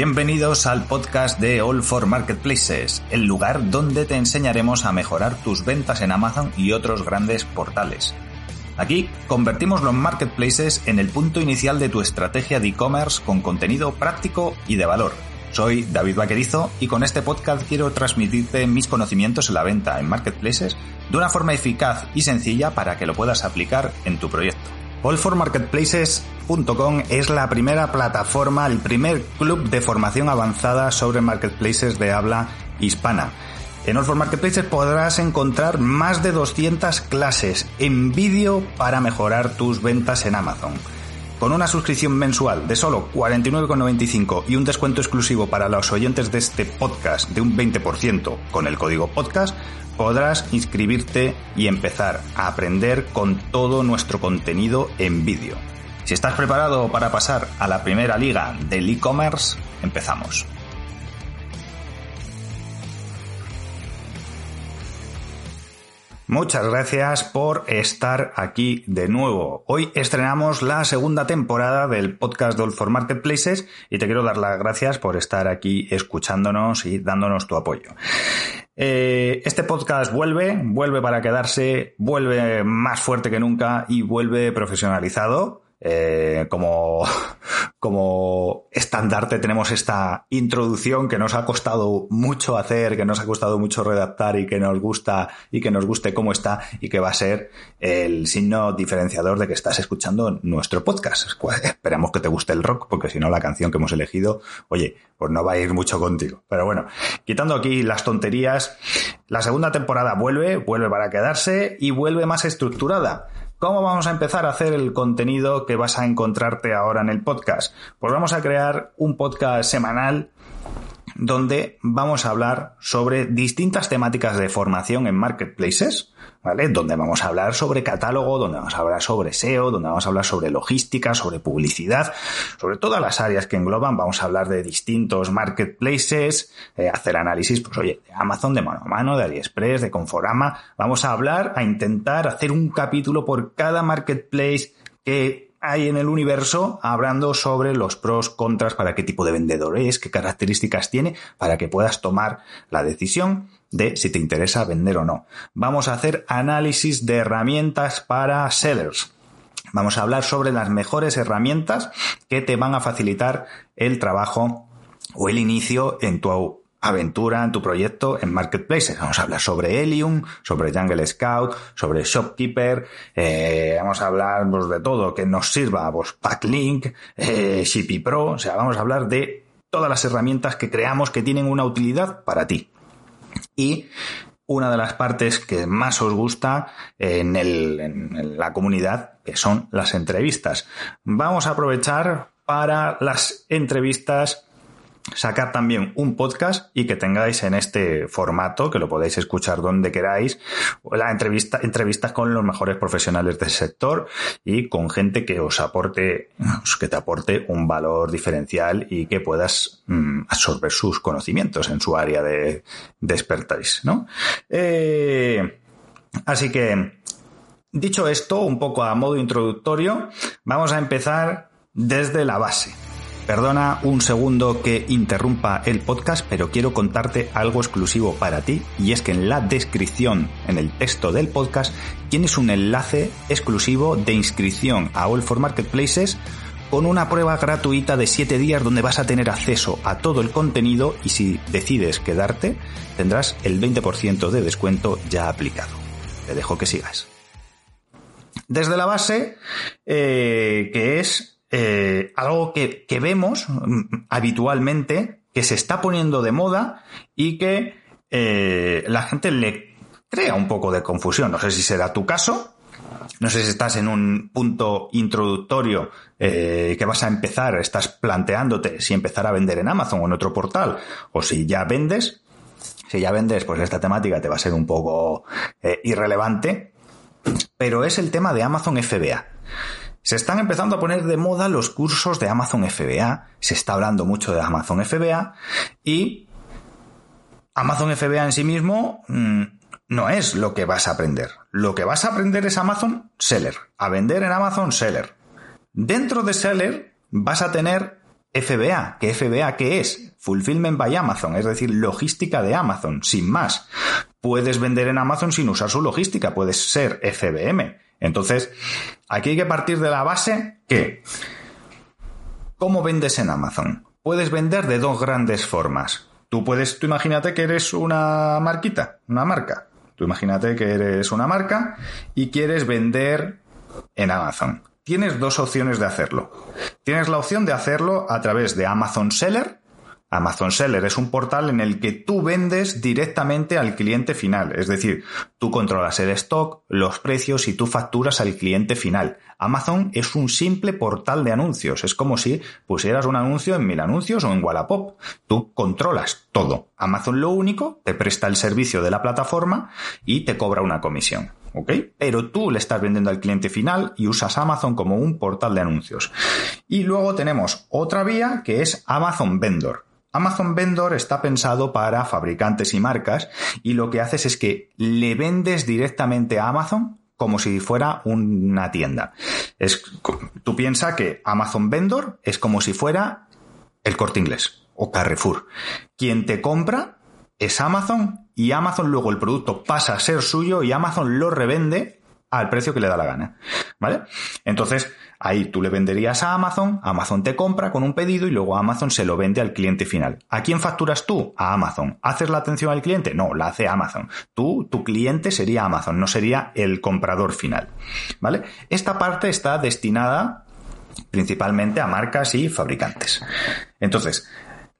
bienvenidos al podcast de All for Marketplaces, el lugar donde te enseñaremos a mejorar tus ventas en Amazon y otros grandes portales. Aquí convertimos los marketplaces en el punto inicial de tu estrategia de e-commerce con contenido práctico y de valor. Soy David Vaquerizo y con este podcast quiero transmitirte mis conocimientos en la venta en marketplaces de una forma eficaz y sencilla para que lo puedas aplicar en tu proyecto. Allformarketplaces.com es la primera plataforma, el primer club de formación avanzada sobre marketplaces de habla hispana. En All for Marketplaces podrás encontrar más de 200 clases en vídeo para mejorar tus ventas en Amazon. Con una suscripción mensual de solo 49,95 y un descuento exclusivo para los oyentes de este podcast de un 20% con el código podcast, podrás inscribirte y empezar a aprender con todo nuestro contenido en vídeo. Si estás preparado para pasar a la primera liga del e-commerce, empezamos. Muchas gracias por estar aquí de nuevo. Hoy estrenamos la segunda temporada del podcast de All for Marketplaces y te quiero dar las gracias por estar aquí escuchándonos y dándonos tu apoyo. Eh, este podcast vuelve, vuelve para quedarse, vuelve más fuerte que nunca y vuelve profesionalizado. Eh, como, como estandarte tenemos esta introducción que nos ha costado mucho hacer, que nos ha costado mucho redactar y que nos gusta y que nos guste cómo está y que va a ser el signo diferenciador de que estás escuchando nuestro podcast. Pues, esperamos que te guste el rock porque si no la canción que hemos elegido, oye, pues no va a ir mucho contigo. Pero bueno, quitando aquí las tonterías, la segunda temporada vuelve, vuelve para quedarse y vuelve más estructurada. ¿Cómo vamos a empezar a hacer el contenido que vas a encontrarte ahora en el podcast? Pues vamos a crear un podcast semanal donde vamos a hablar sobre distintas temáticas de formación en marketplaces, ¿vale? Donde vamos a hablar sobre catálogo, donde vamos a hablar sobre SEO, donde vamos a hablar sobre logística, sobre publicidad, sobre todas las áreas que engloban. Vamos a hablar de distintos marketplaces, eh, hacer análisis, pues oye, de Amazon, de mano a mano, de AliExpress, de Conforama. Vamos a hablar, a intentar hacer un capítulo por cada marketplace que hay en el universo hablando sobre los pros, contras, para qué tipo de vendedor es, qué características tiene, para que puedas tomar la decisión de si te interesa vender o no. Vamos a hacer análisis de herramientas para sellers. Vamos a hablar sobre las mejores herramientas que te van a facilitar el trabajo o el inicio en tu aventura, en tu proyecto en marketplaces. Vamos a hablar sobre Helium, sobre Jungle Scout, sobre Shopkeeper, eh, vamos a hablar pues, de todo que nos sirva, pues Packlink, eh, Shippy Pro, o sea, vamos a hablar de todas las herramientas que creamos que tienen una utilidad para ti. Y una de las partes que más os gusta en, en, la comunidad, que son las entrevistas. Vamos a aprovechar para las entrevistas sacar también un podcast y que tengáis en este formato, que lo podéis escuchar donde queráis, la entrevista, entrevistas con los mejores profesionales del sector y con gente que os aporte, que te aporte un valor diferencial y que puedas mm, absorber sus conocimientos en su área de, de expertise, ¿no? Eh, así que, dicho esto, un poco a modo introductorio, vamos a empezar desde la base. Perdona un segundo que interrumpa el podcast, pero quiero contarte algo exclusivo para ti y es que en la descripción, en el texto del podcast, tienes un enlace exclusivo de inscripción a All for Marketplaces con una prueba gratuita de 7 días donde vas a tener acceso a todo el contenido y si decides quedarte tendrás el 20% de descuento ya aplicado. Te dejo que sigas. Desde la base, eh, que es eh, algo que, vemos mm, habitualmente, que se está poniendo de moda y que eh, la gente le crea un poco de confusión. No sé si será tu caso, no sé si estás en un punto introductorio eh, que vas a empezar, estás planteándote si empezar a vender en Amazon o en otro portal, o si ya vendes. Si ya vendes, pues esta temática te va a ser un poco irrelevante. Pero es el tema de Amazon FBA. Se están empezando a poner de moda los cursos de Amazon FBA, se está hablando mucho de Amazon FBA y Amazon FBA en sí mismo mm, no es lo que vas a aprender. Lo que vas a aprender es Amazon Seller, a vender en Amazon Seller. Dentro de Seller vas a tener FBA. ¿Qué FBA qué es? Fulfillment by Amazon, es decir, logística de Amazon, sin más. Puedes vender en Amazon sin usar su logística, puedes ser FBM. Entonces, aquí hay que partir de la base que, ¿cómo vendes en Amazon? Puedes vender de dos grandes formas. Tú puedes, tú imagínate que eres una marquita, una marca. Tú imagínate que eres una marca y quieres vender en Amazon. Tienes dos opciones de hacerlo. Tienes la opción de hacerlo a través de Amazon Seller, Amazon Seller es un portal en el que tú vendes directamente al cliente final, es decir, tú controlas el stock, los precios y tú facturas al cliente final. Amazon es un simple portal de anuncios, es como si pusieras un anuncio en Mil Anuncios o en Wallapop. Tú controlas todo. Amazon lo único te presta el servicio de la plataforma y te cobra una comisión. ¿ok? Pero tú le estás vendiendo al cliente final y usas Amazon como un portal de anuncios. Y luego tenemos otra vía que es Amazon Vendor. Amazon Vendor está pensado para fabricantes y marcas y lo que haces es que le vendes directamente a Amazon como si fuera una tienda. Es, tú piensas que Amazon Vendor es como si fuera el corte inglés o Carrefour. Quien te compra es Amazon y Amazon luego el producto pasa a ser suyo y Amazon lo revende al precio que le da la gana. ¿Vale? Entonces, ahí tú le venderías a Amazon, Amazon te compra con un pedido y luego Amazon se lo vende al cliente final. ¿A quién facturas tú? A Amazon. ¿Haces la atención al cliente? No, la hace Amazon. Tú, tu cliente sería Amazon, no sería el comprador final. ¿Vale? Esta parte está destinada principalmente a marcas y fabricantes. Entonces,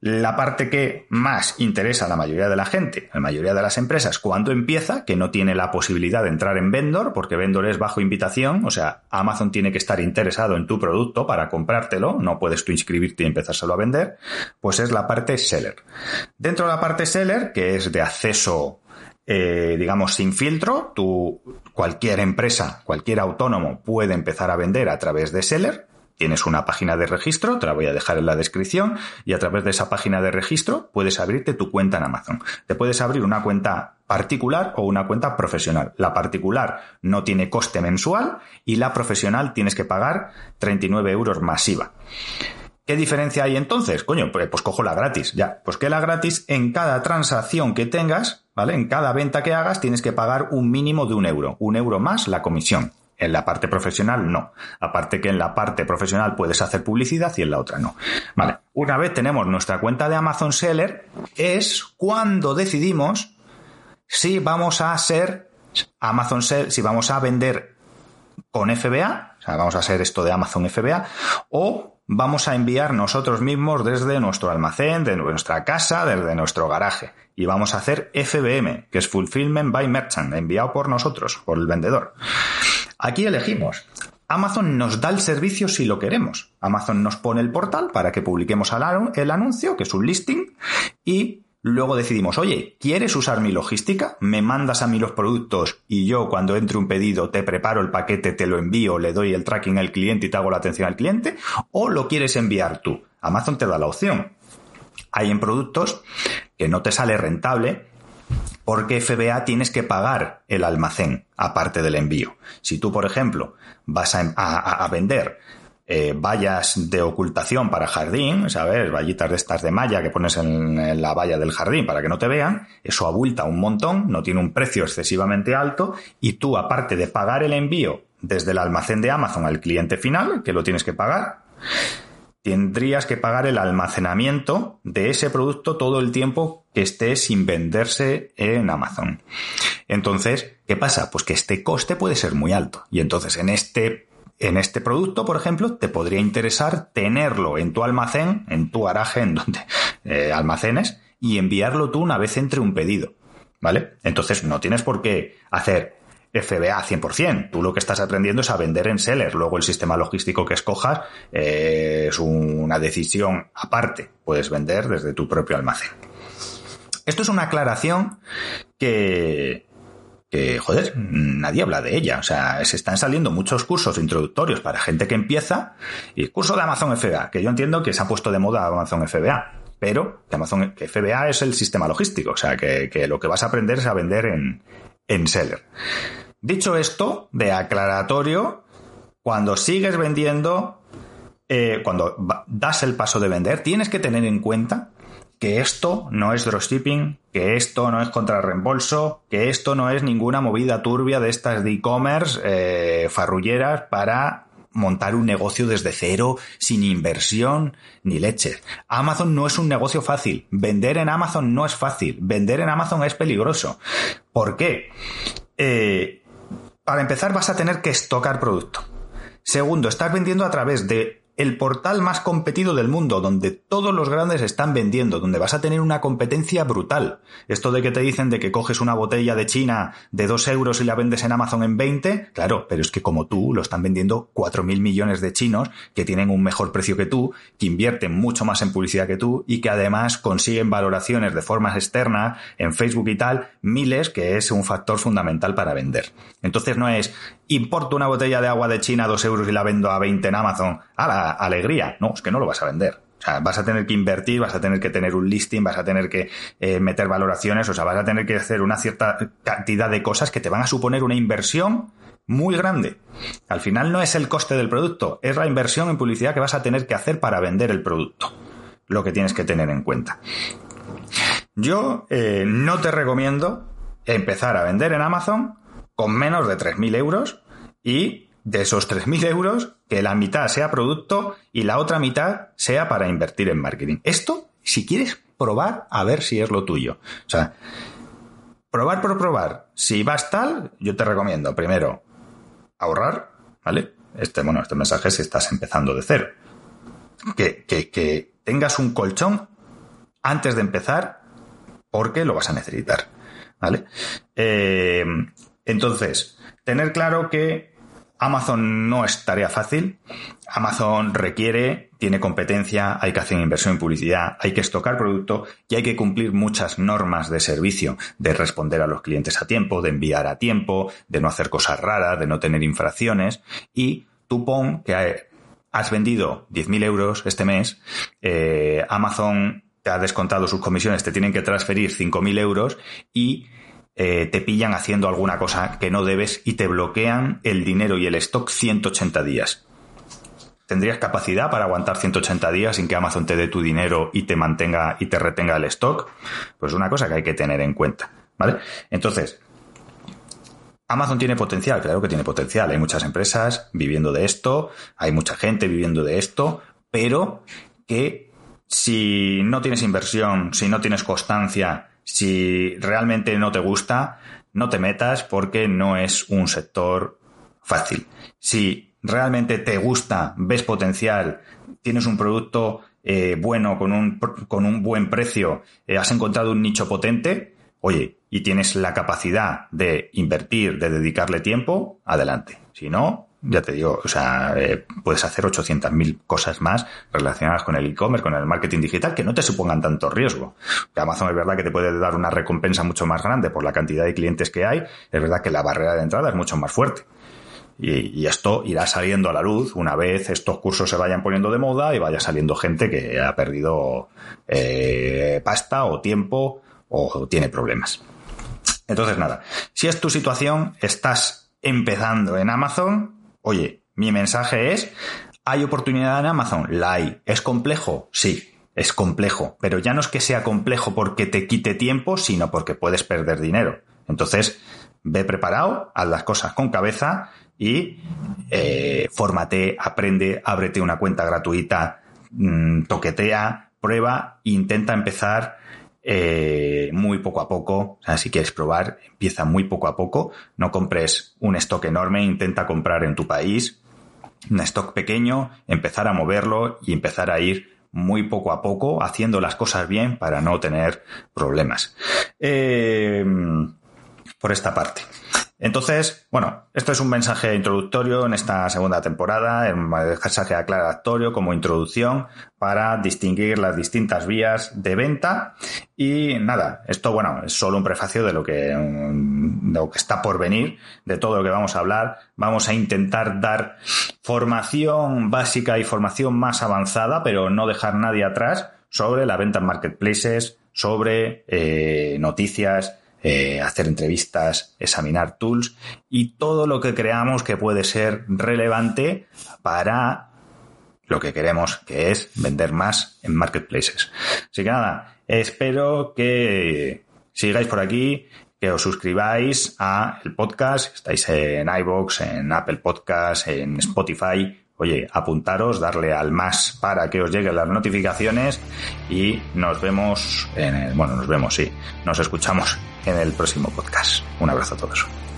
la parte que más interesa a la mayoría de la gente, a la mayoría de las empresas, cuando empieza, que no tiene la posibilidad de entrar en vendor, porque vendor es bajo invitación, o sea, Amazon tiene que estar interesado en tu producto para comprártelo, no puedes tú inscribirte y empezárselo a vender, pues es la parte seller. Dentro de la parte seller, que es de acceso eh, digamos, sin filtro, tú, cualquier empresa, cualquier autónomo puede empezar a vender a través de Seller, Tienes una página de registro, te la voy a dejar en la descripción, y a través de esa página de registro puedes abrirte tu cuenta en Amazon. Te puedes abrir una cuenta particular o una cuenta profesional. La particular no tiene coste mensual y la profesional tienes que pagar 39 euros masiva. ¿Qué diferencia hay entonces? Coño, pues, pues, cojo la gratis, ya. Pues que la gratis en cada transacción que tengas, ¿vale? En cada venta que hagas tienes que pagar un mínimo de un euro. Un euro más la comisión. En la parte profesional no. Aparte que en la parte profesional puedes hacer publicidad y en la otra no. Vale. Una vez tenemos nuestra cuenta de Amazon Seller, es cuando decidimos si vamos a ser Amazon Seller, si vamos a vender con FBA, o sea, vamos a hacer esto de Amazon FBA, o vamos a enviar nosotros mismos desde nuestro almacén, de nuestra casa, desde nuestro garaje. Y vamos a hacer FBM, que es Fulfillment by Merchant, enviado por nosotros, por el vendedor. Aquí elegimos. Amazon nos da el servicio si lo queremos. Amazon nos pone el portal para que publiquemos el anuncio, que es un listing, y luego decidimos, oye, ¿quieres usar mi logística? ¿Me mandas a mí los productos y yo cuando entre un pedido te preparo el paquete, te lo envío, le doy el tracking al cliente y te hago la atención al cliente? ¿O lo quieres enviar tú? Amazon te da la opción. Hay en productos que no te sale rentable porque FBA tienes que pagar el almacén aparte del envío. Si tú, por ejemplo, vas a, vender eh, vallas de ocultación para jardín, ¿sabes? Vallitas de estas de malla que pones en, la valla del jardín para que no te vean, eso abulta un montón, no tiene un precio excesivamente alto y tú, aparte de pagar el envío desde el almacén de Amazon al cliente final, que lo tienes que pagar, tendrías que pagar el almacenamiento de ese producto todo el tiempo que esté sin venderse en Amazon. Entonces, ¿qué pasa? Pues que este coste puede ser muy alto. Y entonces en este, en este producto, por ejemplo, te podría interesar tenerlo en tu almacén, en tu garaje, en donde eh, almacenes, y enviarlo tú una vez entre un pedido. ¿Vale? Entonces no tienes por qué hacer FBA 100%. Tú lo que estás aprendiendo es a vender en seller. Luego el sistema logístico que escojas eh, es una decisión aparte. Puedes vender desde tu propio almacén. Esto es una aclaración que, que, joder, nadie habla de ella. O sea, se están saliendo muchos cursos introductorios para gente que empieza y curso de Amazon FBA, que yo entiendo que se ha puesto de moda Amazon FBA. Pero que Amazon que FBA es el sistema logístico, o sea, que, que lo que vas a aprender es a vender en, en seller. Dicho esto, de aclaratorio, cuando sigues vendiendo eh, cuando das el paso de vender, tienes que tener en cuenta que esto no es dropshipping, que esto no es contra reembolso, que esto no es ninguna movida turbia de estas de e-commerce eh, farrulleras para montar un negocio desde cero, sin inversión ni leche. Amazon no es un negocio fácil. Vender en Amazon no es fácil. Vender en Amazon es peligroso. ¿Por qué? Eh, para empezar vas a tener que estocar producto. Segundo, estás vendiendo a través de el portal más competido del mundo, donde todos los grandes están vendiendo, donde vas a tener una competencia brutal. Esto de que te dicen de que coges una botella de China de 2 euros y la vendes en Amazon en 20, claro, pero es que como tú lo están vendiendo 4.000 millones de chinos que tienen un mejor precio que tú, que invierten mucho más en publicidad que tú y que además consiguen valoraciones de forma externa en Facebook y tal, miles, que es un factor fundamental para vender. Entonces no es importo una botella de agua de China a 2 euros y la vendo a 20 en Amazon. ¡A alegría! No, es que no lo vas a vender. O sea, vas a tener que invertir, vas a tener que tener un listing, vas a tener que eh, meter valoraciones, o sea, vas a tener que hacer una cierta cantidad de cosas que te van a suponer una inversión muy grande. Al final no es el coste del producto, es la inversión en publicidad que vas a tener que hacer para vender el producto. Lo que tienes que tener en cuenta. Yo eh, no te recomiendo empezar a vender en Amazon con menos de 3.000 euros y de esos 3.000 euros, que la mitad sea producto y la otra mitad sea para invertir en marketing. Esto, si quieres probar, a ver si es lo tuyo. O sea, probar por probar. Si vas tal, yo te recomiendo primero ahorrar, ¿vale? Este, bueno, este mensaje si estás empezando de cero. Que, que, que tengas un colchón antes de empezar porque lo vas a necesitar, ¿vale? Eh, entonces, tener claro que Amazon no es tarea fácil. Amazon requiere, tiene competencia, hay que hacer inversión en publicidad, hay que estocar producto y hay que cumplir muchas normas de servicio, de responder a los clientes a tiempo, de enviar a tiempo, de no hacer cosas raras, de no tener infracciones. Y tú pon que has vendido 10.000 euros este mes, eh, Amazon te ha descontado sus comisiones, te tienen que transferir 5.000 euros y eh, te pillan haciendo alguna cosa que no debes y te bloquean el dinero y el stock 180 días. ¿Tendrías capacidad para aguantar 180 días sin que Amazon te dé tu dinero y te mantenga y te retenga el stock? Pues es una cosa que hay que tener en cuenta, ¿vale? Entonces, Amazon tiene potencial, claro que tiene potencial. Hay muchas empresas viviendo de esto, hay mucha gente viviendo de esto, pero que si no tienes inversión, si no tienes constancia si realmente no te gusta, no te metas porque no es un sector fácil. Si realmente te gusta, ves potencial, tienes un producto eh, bueno con un, con un buen precio, eh, has encontrado un nicho potente, oye, y tienes la capacidad de invertir, de dedicarle tiempo, adelante. Si no, ya te digo, o sea, eh, puedes hacer 800.000 cosas más relacionadas con el e-commerce, con el marketing digital, que no te supongan tanto riesgo. Amazon es verdad que te puede dar una recompensa mucho más grande por la cantidad de clientes que hay, es verdad que la barrera de entrada es mucho más fuerte. Y, esto irá saliendo a la luz una vez estos cursos se vayan poniendo de moda y vaya saliendo gente que ha perdido eh, pasta o tiempo o tiene problemas. Entonces, nada, si es tu situación, estás empezando en Amazon, Oye, mi mensaje es, ¿hay oportunidad en Amazon? La hay. ¿Es complejo? Sí, es complejo. Pero ya no es que sea complejo porque te quite tiempo, sino porque puedes perder dinero. Entonces, ve preparado, haz las cosas con cabeza y eh, fórmate, aprende, ábrete una cuenta gratuita, mm, toquetea, prueba intenta empezar eh, muy poco a poco. O sea, si quieres probar, empieza muy poco a poco. No compres un stock enorme, intenta comprar en tu país un stock pequeño, empezar a moverlo y empezar a ir muy poco a poco, haciendo las cosas bien para no tener problemas. Eh, por esta parte. Entonces, bueno, esto es un mensaje introductorio en esta segunda temporada, un mensaje aclaratorio como introducción para distinguir las distintas vías de venta. Y nada, esto, bueno, es solo un prefacio de lo que, de lo que está por venir, de todo lo que vamos a hablar. Vamos a intentar dar formación básica y formación más avanzada, pero no dejar nadie atrás sobre la venta en marketplaces, sobre eh, noticias, eh, hacer entrevistas, examinar tools y todo lo que creamos que puede ser relevante para lo que queremos, que es vender más en marketplaces. Así que nada, espero que sigáis por aquí, que os suscribáis a el podcast, estáis en iVoox, en Apple Podcast, en Spotify, oye, apuntaros, darle al más para que os lleguen las notificaciones y nos vemos en el, bueno, nos vemos, sí, nos escuchamos en el próximo podcast. Un abrazo a todos.